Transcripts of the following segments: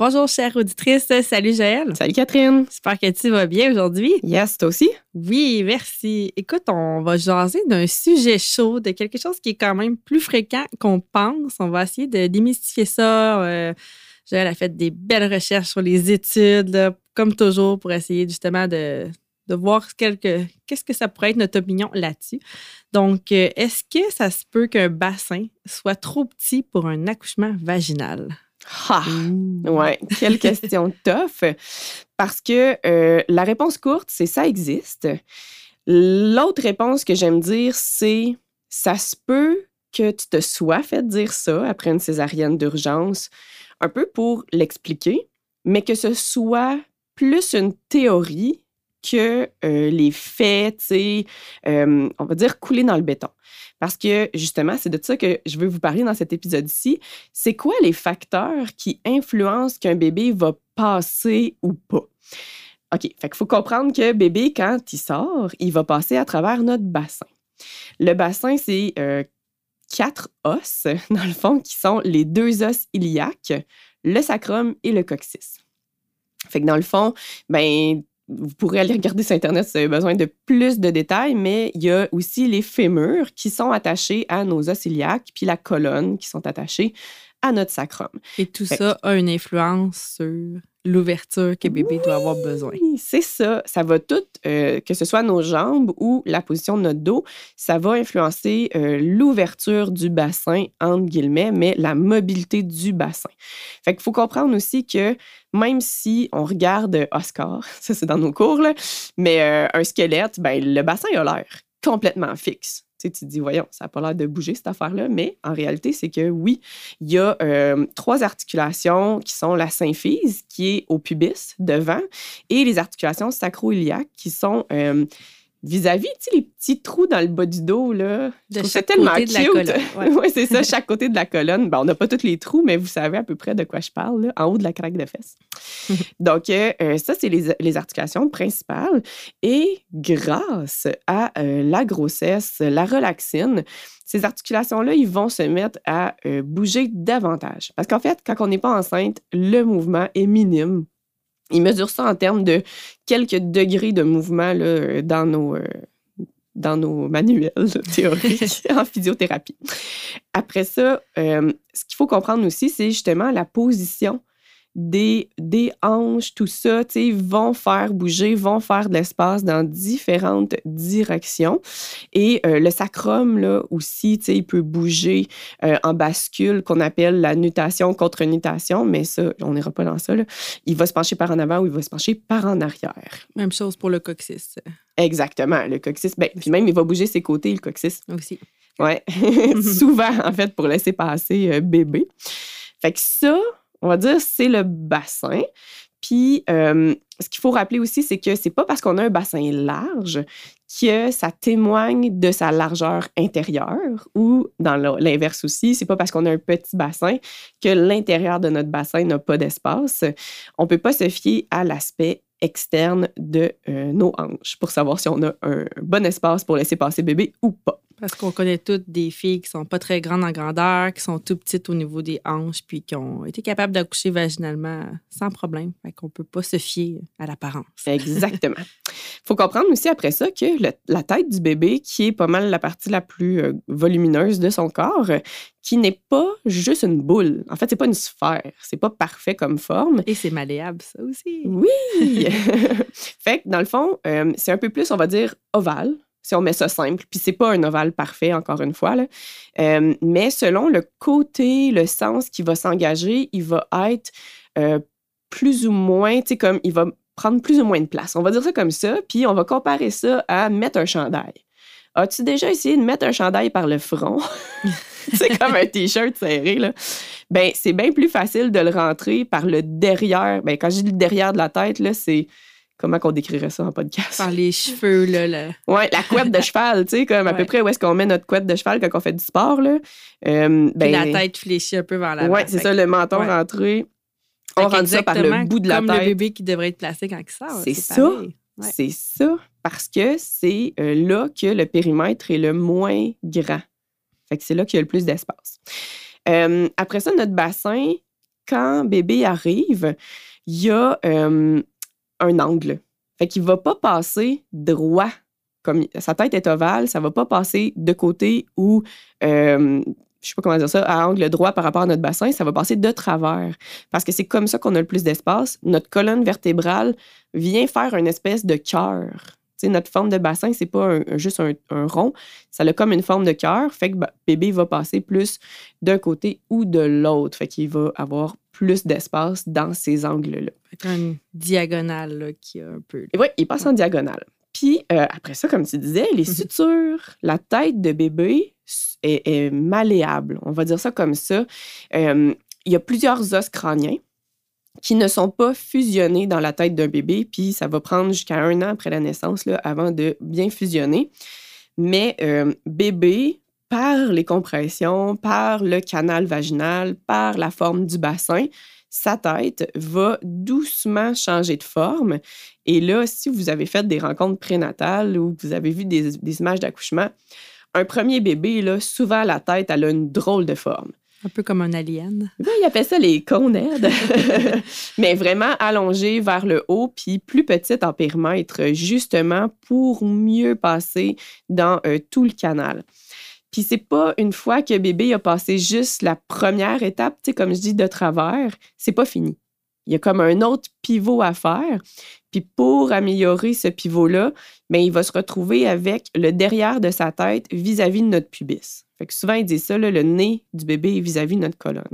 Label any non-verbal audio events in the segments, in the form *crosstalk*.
Bonjour, chère auditrice. Salut, Joël. Salut, Catherine. J'espère que tu vas bien aujourd'hui. Yes, toi aussi? Oui, merci. Écoute, on va jaser d'un sujet chaud, de quelque chose qui est quand même plus fréquent qu'on pense. On va essayer de démystifier ça. Euh, Joël a fait des belles recherches sur les études, comme toujours, pour essayer justement de, de voir qu'est-ce que ça pourrait être notre opinion là-dessus. Donc, euh, est-ce que ça se peut qu'un bassin soit trop petit pour un accouchement vaginal? Ah, ouais, quelle *laughs* question tough. Parce que euh, la réponse courte, c'est ça existe. L'autre réponse que j'aime dire, c'est ça se peut que tu te sois fait dire ça après une césarienne d'urgence, un peu pour l'expliquer, mais que ce soit plus une théorie que euh, les faits, tu sais, euh, on va dire couler dans le béton. Parce que justement, c'est de ça que je veux vous parler dans cet épisode-ci. C'est quoi les facteurs qui influencent qu'un bébé va passer ou pas? OK, fait qu'il faut comprendre que bébé, quand il sort, il va passer à travers notre bassin. Le bassin, c'est euh, quatre os, *laughs* dans le fond, qui sont les deux os iliaques, le sacrum et le coccyx. Fait que dans le fond, ben, vous pourrez aller regarder sur Internet si vous avez besoin de plus de détails, mais il y a aussi les fémurs qui sont attachés à nos os iliaques, puis la colonne qui sont attachés à notre sacrum. Et tout ça a une influence sur l'ouverture que bébé doit avoir besoin. C'est ça. Ça va tout, euh, que ce soit nos jambes ou la position de notre dos, ça va influencer euh, l'ouverture du bassin, entre guillemets, mais la mobilité du bassin. Fait qu'il faut comprendre aussi que même si on regarde Oscar, *laughs* ça c'est dans nos cours, là, mais euh, un squelette, ben, le bassin a l'air complètement fixe. Tu, te dis, voyons, ça n'a pas l'air de bouger cette affaire-là, mais en réalité, c'est que oui, il y a euh, trois articulations qui sont la symphyse, qui est au pubis, devant, et les articulations sacro-iliaques, qui sont euh, vis-à-vis, tu sais, les petits trous dans le bas du dos, là. C'est tellement côté cute. De la colonne. *laughs* Ouais, c'est ça, chaque côté de la colonne. Ben, on n'a pas tous les trous, mais vous savez à peu près de quoi je parle, là, en haut de la craque de fesses. *laughs* Donc, euh, euh, ça, c'est les, les, articulations principales. Et grâce à euh, la grossesse, la relaxine, ces articulations-là, ils vont se mettre à bouger davantage. Parce qu'en fait, quand on n'est pas enceinte, le mouvement est minime ils mesurent ça en termes de quelques degrés de mouvement là, dans nos, euh, dans nos manuels *laughs* théoriques *laughs* en physiothérapie. Après ça, euh, ce qu'il faut comprendre aussi, c'est justement la position des, des hanches, tout ça, vont faire bouger, vont faire de l'espace dans différentes directions. Et euh, le sacrum, là, aussi, il peut bouger euh, en bascule, qu'on appelle la nutation contre nutation, mais ça, on n'ira pas dans ça. Là. Il va se pencher par en avant ou il va se pencher par en arrière. Même chose pour le coccyx. Exactement. Le coccyx, ben, puis même, il va bouger ses côtés, le coccyx. Aussi. Ouais. *laughs* Souvent, en fait, pour laisser passer euh, bébé. Fait que ça, on va dire, c'est le bassin. Puis, euh, ce qu'il faut rappeler aussi, c'est que c'est pas parce qu'on a un bassin large que ça témoigne de sa largeur intérieure ou dans l'inverse aussi, c'est pas parce qu'on a un petit bassin que l'intérieur de notre bassin n'a pas d'espace. On peut pas se fier à l'aspect externe de euh, nos hanches pour savoir si on a un bon espace pour laisser passer bébé ou pas. Parce qu'on connaît toutes des filles qui sont pas très grandes en grandeur, qui sont tout petites au niveau des hanches, puis qui ont été capables d'accoucher vaginalement sans problème. Fait qu'on peut pas se fier à l'apparence. Exactement. Il *laughs* faut comprendre aussi après ça que la tête du bébé, qui est pas mal la partie la plus euh, volumineuse de son corps, qui n'est pas juste une boule. En fait, c'est pas une sphère. C'est pas parfait comme forme. Et c'est malléable, ça aussi. Oui! *laughs* fait que dans le fond, euh, c'est un peu plus, on va dire, ovale si on met ça simple. Puis c'est pas un ovale parfait, encore une fois. Là. Euh, mais selon le côté, le sens qui va s'engager, il va être euh, plus ou moins, tu sais, comme il va prendre plus ou moins de place. On va dire ça comme ça, puis on va comparer ça à mettre un chandail. As-tu déjà essayé de mettre un chandail par le front? *laughs* c'est comme un t-shirt serré, là. Ben, c'est bien plus facile de le rentrer par le derrière. Ben, quand je dis le derrière de la tête, là, c'est comment qu'on décrirait ça en podcast? Par les cheveux, là. là. *laughs* Oui, la couette de cheval, tu sais, comme à peu près où est-ce qu'on met notre couette de cheval quand on fait du sport, là. Euh, ben, la tête fléchie un peu vers l'avant. Oui, c'est ça, le menton rentré. On rentre ça par le bout de la tête. Comme le bébé qui devrait être placé quand il sort. C'est ça. C'est ça, parce que c'est euh, là que le périmètre est le moins grand. Fait que c'est là qu'il y a le plus d'espace. Euh, après ça, notre bassin, quand bébé arrive, il y a un angle. Fait qu'il va pas passer droit. Comme sa tête est ovale, ça va pas passer de côté ou euh, je sais pas comment dire ça, à angle droit par rapport à notre bassin, ça va passer de travers. Parce que c'est comme ça qu'on a le plus d'espace. Notre colonne vertébrale vient faire une espèce de cœur. Notre forme de bassin, c'est pas juste un, rond, ça a comme une forme de cœur. Fait que bah, bébé va passer plus d'un côté ou de l'autre. Fait qu'il va avoir plus d'espace dans ces angles-là. Une diagonale là, qui a un peu. Oui, il passe en diagonale. Puis euh, après ça, comme tu disais, les mhm. sutures, la tête de bébé est, malléable. On va dire ça comme ça. Euh, il y a plusieurs os crâniens qui ne sont pas fusionnés dans la tête d'un bébé, puis ça va prendre jusqu'à un an après la naissance là, avant de bien fusionner. Mais euh, bébé par les compressions, par le canal vaginal, par la forme du bassin, sa tête va doucement changer de forme. Et là, si vous avez fait des rencontres prénatales ou vous avez vu des, images d'accouchement, un premier bébé, là, souvent la tête, elle a une drôle de forme. Un peu comme un alien. Oui, il appelle ça les conèdes. *laughs* Mais vraiment allongée vers le haut, puis plus petite en périmètre, justement pour mieux passer dans euh, tout le canal. Puis c'est pas une fois que bébé a passé juste la première étape, comme je dis, de travers, c'est pas fini. Il y a comme un autre pivot à faire. Puis pour améliorer ce pivot-là, bien, il va se retrouver avec le derrière de sa tête vis-à-vis de notre pubis. Fait que souvent, il dit ça, le nez du bébé est vis-à-vis de notre colonne.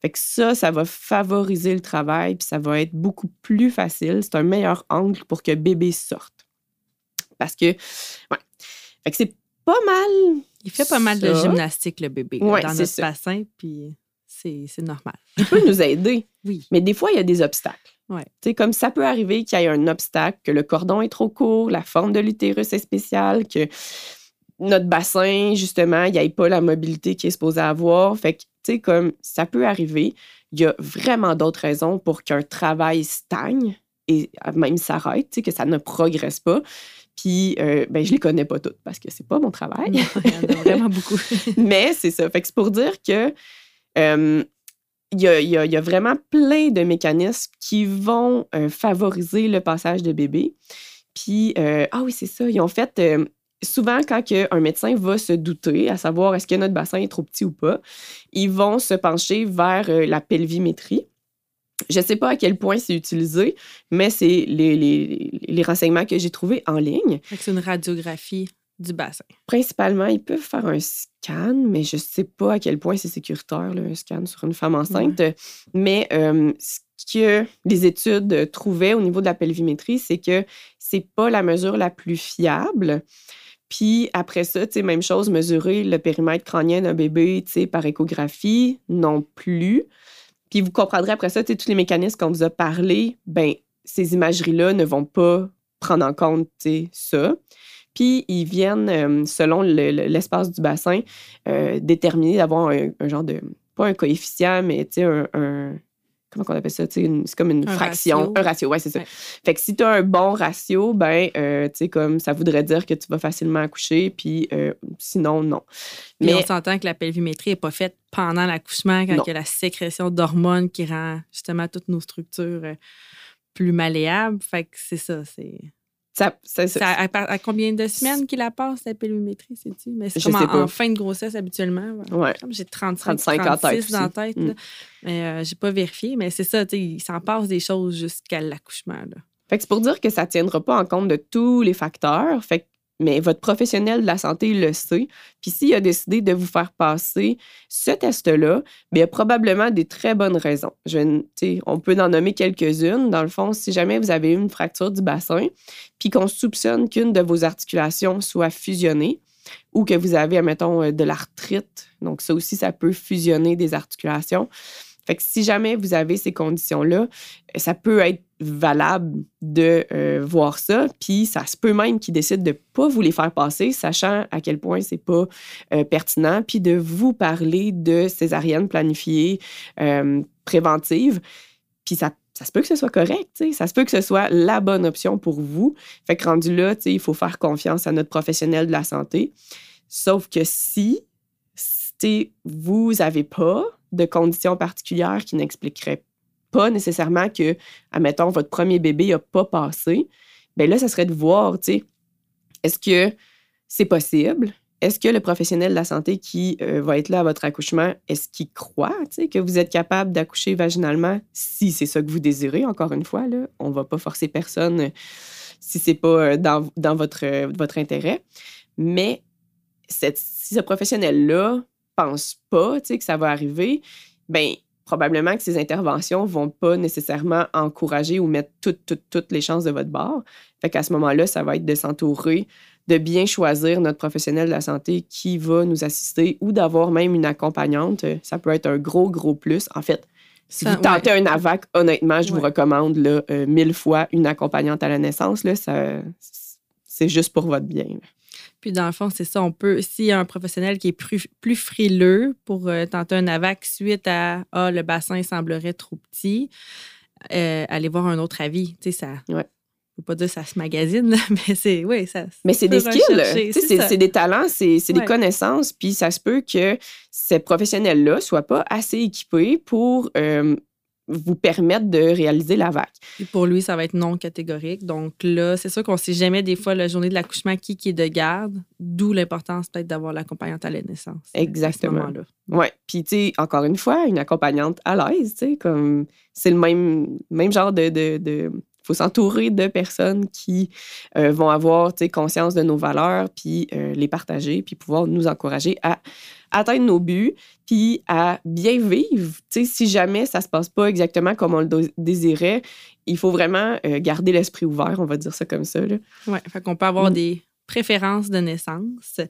Fait que ça, ça va favoriser le travail, puis ça va être beaucoup plus facile. C'est un meilleur angle pour que bébé sorte. Parce que, ouais. Fait que c'est pas mal il fait pas mal de gymnastique, le bébé, dans notre bassin, puis c'est normal. Il peut nous aider. *laughs* oui. Mais des fois, il y a des obstacles. Ouais. comme ça peut arriver qu'il y ait un obstacle, que le cordon est trop court, la forme de l'utérus est spéciale, que notre bassin, justement, il n'y ait pas la mobilité qu'il est supposé avoir. Fait que, tu sais, comme ça peut arriver, il y a vraiment d'autres raisons pour qu'un travail stagne et même s'arrête, que ça ne progresse pas. Puis, euh, ben, je les connais pas toutes parce que c'est pas mon travail. il y en a vraiment beaucoup. *laughs* Mais c'est ça. Fait que c'est pour dire que euh, il y, a, vraiment plein de mécanismes qui vont euh, favoriser le passage de bébé. Puis, ah oui, c'est ça. Ils ont fait souvent, quand un médecin va se douter, à savoir est-ce que notre bassin est trop petit ou pas, ils vont se pencher vers la pelvimétrie. Je ne sais pas à quel point c'est utilisé, mais c'est les, renseignements que j'ai trouvés en ligne. C'est une radiographie du bassin. Principalement, ils peuvent faire un scan, mais je ne sais pas à quel point c'est sécuritaire, un scan sur une femme enceinte. Mais euh, ce que les études trouvaient au niveau de la pelvimétrie, c'est que c'est pas la mesure la plus fiable. Puis après ça, même chose, mesurer le périmètre crânien d'un bébé par échographie, non plus. Puis vous comprendrez après ça, tous les mécanismes qu'on vous a parlé, ben ces imageries-là ne vont pas prendre en compte ça. Puis ils viennent, euh, selon l'espace du bassin, euh, déterminer d'avoir un, genre de, pas un coefficient, mais un, un, comment on appelle ça? C'est comme une fraction, un ratio, ouais, c'est ça. Fait que si tu as un bon ratio, ben, euh, tu sais, comme ça voudrait dire que tu vas facilement accoucher, puis sinon, non. Mais on s'entend que la pelvimétrie n'est pas faite pendant l'accouchement, quand il y a la sécrétion d'hormones qui rend justement toutes nos structures plus malléables. Fait que c'est ça, c'est. Ça, à, combien de semaines qu'il la passe, la pelvimétrie, sais-tu? Mais c'est comme en, fin de grossesse habituellement. Ouais. J'ai 35, 36 dans la tête. Mm. Mais euh, j'ai pas vérifié. Mais c'est ça, il s'en passe des choses jusqu'à l'accouchement. Fait que c'est pour dire que ça ne tiendra pas en compte de tous les facteurs. Fait que mais votre professionnel de la santé le sait. Puis s'il a décidé de vous faire passer ce test-là, il y a probablement des très bonnes raisons. Je, on peut en nommer quelques-unes. Dans le fond, si jamais vous avez une fracture du bassin, puis qu'on soupçonne qu'une de vos articulations soit fusionnée, ou que vous avez, admettons, euh, de l'arthrite, donc ça aussi, ça peut fusionner des articulations. Fait que si jamais vous avez ces conditions-là, ça peut être valable de euh, voir ça, puis ça se peut même qu'ils décident de pas vous les faire passer, sachant à quel point c'est pas euh, pertinent, puis de vous parler de césarienne planifiée euh, préventive, puis ça ça se peut que ce soit correct, ça se peut que ce soit la bonne option pour vous. Fait que rendu là, il faut faire confiance à notre professionnel de la santé. Sauf que si vous n'avez pas de conditions particulières qui n'expliqueraient pas nécessairement que, admettons, votre premier bébé n'a pas passé, bien là, ça serait de voir, tu sais, est-ce que c'est possible? Est-ce que le professionnel de la santé qui euh, va être là à votre accouchement, est-ce qu'il croit que vous êtes capable d'accoucher vaginalement si c'est ça que vous désirez? Encore une fois, là, on ne va pas forcer personne euh, si ce n'est pas euh, dans, dans votre, votre intérêt. Mais si ce professionnel-là pense pas que ça va arriver, ben probablement que ces interventions vont pas nécessairement encourager ou mettre toutes, toutes, toutes les chances de votre bord. Fait qu'à ce moment-là, ça va être de s'entourer, de bien choisir notre professionnel de la santé qui va nous assister ou d'avoir même une accompagnante. Ça peut être un gros, gros plus. En fait, si vous tentez un AVAC, honnêtement, je vous recommande là, euh, mille fois une accompagnante à la naissance. Là, ça, c'est juste pour votre bien. Puis dans le fond, c'est ça, on peut, s'il y a un professionnel qui est plus, plus frileux pour euh, tenter un AVAC suite à Ah, le bassin semblerait trop petit, euh, aller voir un autre avis. Tu sais, ça. Ouais. Je pas dire ça se magazine, *laughs* mais c'est oui, ça. Mais c'est des skills, c'est des talents, c'est des connaissances, puis ça se peut que ces professionnels-là soient pas assez équipés pour euh, vous permettre de réaliser la vague. Et pour lui, ça va être non catégorique. Donc là, c'est sûr qu'on ne sait jamais des fois la journée de l'accouchement qui, qui est de garde, d'où l'importance peut-être d'avoir l'accompagnante à la naissance. Exactement. Oui. Puis, tu sais, encore une fois, une accompagnante à l'aise, tu sais, comme c'est le même, même genre de, de, faut s'entourer de personnes qui euh, vont avoir conscience de nos valeurs, puis euh, les partager, puis pouvoir nous encourager à atteindre nos buts, puis à bien vivre. si jamais ça se passe pas exactement comme on le désirait, il faut vraiment euh, garder l'esprit ouvert, on va dire ça comme ça. Oui, fait qu'on peut avoir mm. des préférences de naissance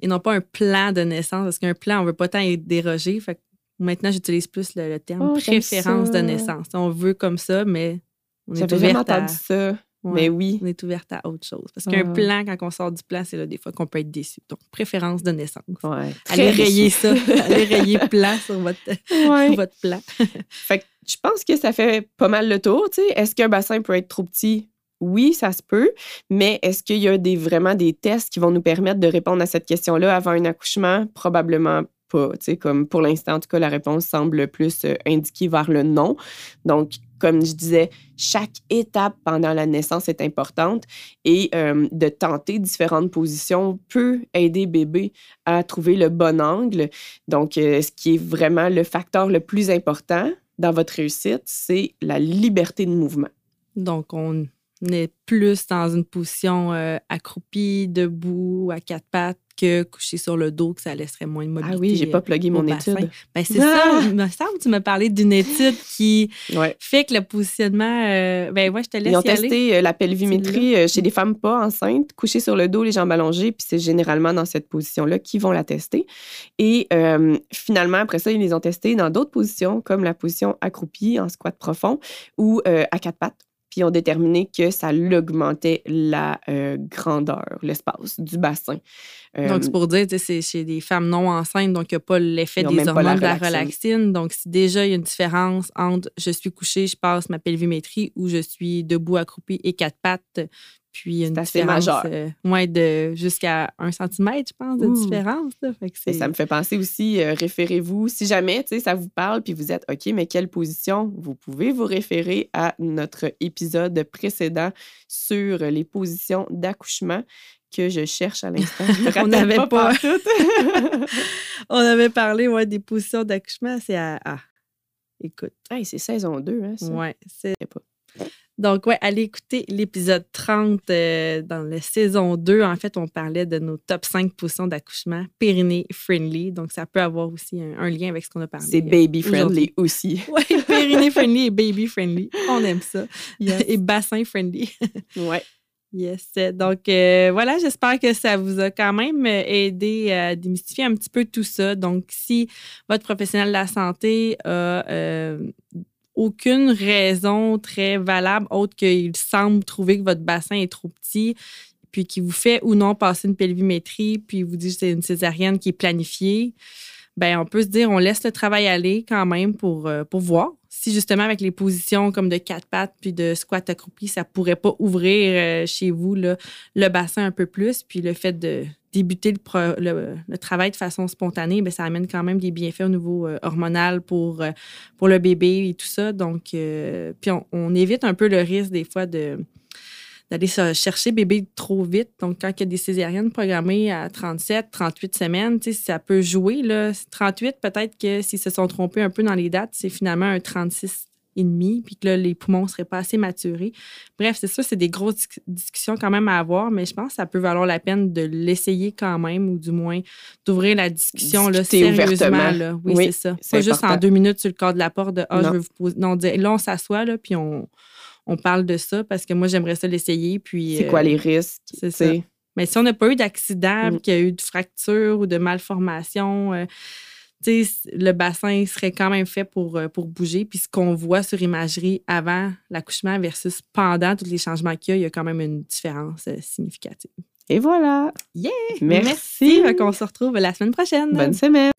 et non pas un plan de naissance, parce qu'un plan, on veut pas tant être dérogé. Fait maintenant, j'utilise plus le, terme oh, préférence de naissance. On veut comme ça, mais on est ouvert à... ça. Mais oui. On est ouverte à autre chose. Parce qu'un plan, quand on sort du plan, c'est là des fois qu'on peut être déçu. Donc, préférence de naissance. Ouais, allez rayer ça. allez rayer *laughs* plan sur votre, votre plan. *laughs* fait que je pense que ça fait pas mal le tour. Est-ce qu'un bassin peut être trop petit? Oui, ça se peut, mais est-ce qu'il y a des, vraiment des tests qui vont nous permettre de répondre à cette question-là avant un accouchement? Probablement pas. Comme pour l'instant, en tout cas, la réponse semble plus euh, indiquer vers le non. Donc, comme je disais, chaque étape pendant la naissance est importante et euh, de tenter différentes positions peut aider bébé à trouver le bon angle. Donc, euh, ce qui est vraiment le facteur le plus important dans votre réussite, c'est la liberté de mouvement. Donc, on est plus dans une position accroupie, debout, à quatre pattes que coucher sur le dos, que ça laisserait moins de mobilité. Ah oui, j'ai pas plugué mon étude. Ben, c'est ça, il me semble que tu m'as parlé d'une étude qui fait que le positionnement. Euh, ben ouais, je te laisse. Ils ont testé euh, la pelvimétrie euh, chez des femmes pas enceintes, couchées sur le dos, les jambes allongées, puis c'est généralement dans cette position-là qu'ils vont la tester. Et finalement, après ça, ils les ont testés dans d'autres positions, comme la position accroupie en squat profond ou à quatre pattes ont déterminé que ça augmentait la euh, grandeur, l'espace du bassin. donc, c'est pour dire, c'est chez des femmes non enceintes, donc il n'y a pas l'effet des hormones de la relaxine. Donc, si déjà il y a une différence entre je suis couchée, je passe ma pelvimétrie ou je suis debout, accroupi et quatre pattes, puis une assez majeur. Euh, de jusqu'à un centimètre, je pense, de différence. ça me fait penser aussi, euh, référez-vous, si jamais ça vous parle, puis vous êtes OK, mais quelle position? Vous pouvez vous référer à notre épisode précédent sur les positions d'accouchement que je cherche à l'instant? *laughs* On n'avait pas. *laughs* On avait parlé ouais, des positions d'accouchement. C'est à. Ah, écoute. c'est saison 2, hein, ça? Ouais, c'est. pas. Donc, ouais, allez écouter l'épisode 30 euh, dans la saison 2. En fait, on parlait de nos top 5 positions d'accouchement périnée friendly. Donc, ça peut avoir aussi un, lien avec ce qu'on a parlé. C'est baby friendly aussi. *laughs* Oui, périnée friendly et baby friendly. On aime ça. Et bassin friendly. *laughs* ouais. Yes. Donc, euh, voilà, j'espère que ça vous a quand même aidé à démystifier un petit peu tout ça. Donc, si votre professionnel de la santé a euh, aucune raison très valable autre qu'il semble trouver que votre bassin est trop petit, puis qu'il vous fait ou non passer une pelvimétrie, puis vous dit que c'est une césarienne qui est planifiée, ben on peut se dire on laisse le travail aller quand même pour, euh, pour voir si justement avec les positions comme de quatre pattes puis de squat accroupi, ça pourrait pas ouvrir euh, chez vous le bassin un peu plus. Puis le fait de débuter le, travail de façon spontanée, bien, ça amène quand même des bienfaits au niveau euh, hormonal pour, pour le bébé et tout ça. Donc, puis on, évite un peu le risque des fois de d'aller chercher bébé trop vite. Donc, quand il y a des césariennes programmées à 37, 38 semaines, ça peut jouer. Là. 38, peut-être que s'ils se sont trompés un peu dans les dates, c'est finalement un 36 et demi, puis que là, les poumons ne seraient pas assez maturés. Bref, c'est ça, c'est des grosses discussions quand même à avoir, mais je pense que ça peut valoir la peine de l'essayer quand même, ou du moins d'ouvrir la discussion là, sérieusement. Là. Oui, c'est ça. Pas juste en deux minutes sur le corps de la porte de Ah, je veux vous poser. Non, là, on s'assoit, là, puis on, on parle de ça parce que moi, j'aimerais ça l'essayer. Puis, c'est quoi les euh, risques? C'est ça. Mais si on n'a pas eu d'accident, mm. qu'il y a eu de fracture ou de malformation, euh, le bassin serait quand même fait pour, euh, pour bouger. Puis ce qu'on voit sur imagerie avant l'accouchement versus pendant tous les changements qu'il y a, il y a quand même une différence significative. Et voilà. Yeah! Merci. Merci. On se retrouve la semaine prochaine. Bonne semaine.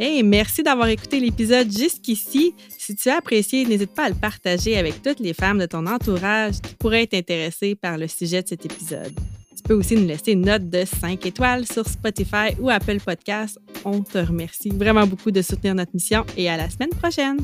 Hey, merci d'avoir écouté l'épisode jusqu'ici. Si tu as apprécié, n'hésite pas à le partager avec toutes les femmes de ton entourage qui pourraient être intéressées par le sujet de cet épisode. Peux aussi nous laisser une note de 5 étoiles sur Spotify ou Apple Podcasts. On te remercie vraiment beaucoup de soutenir notre mission et à la semaine prochaine.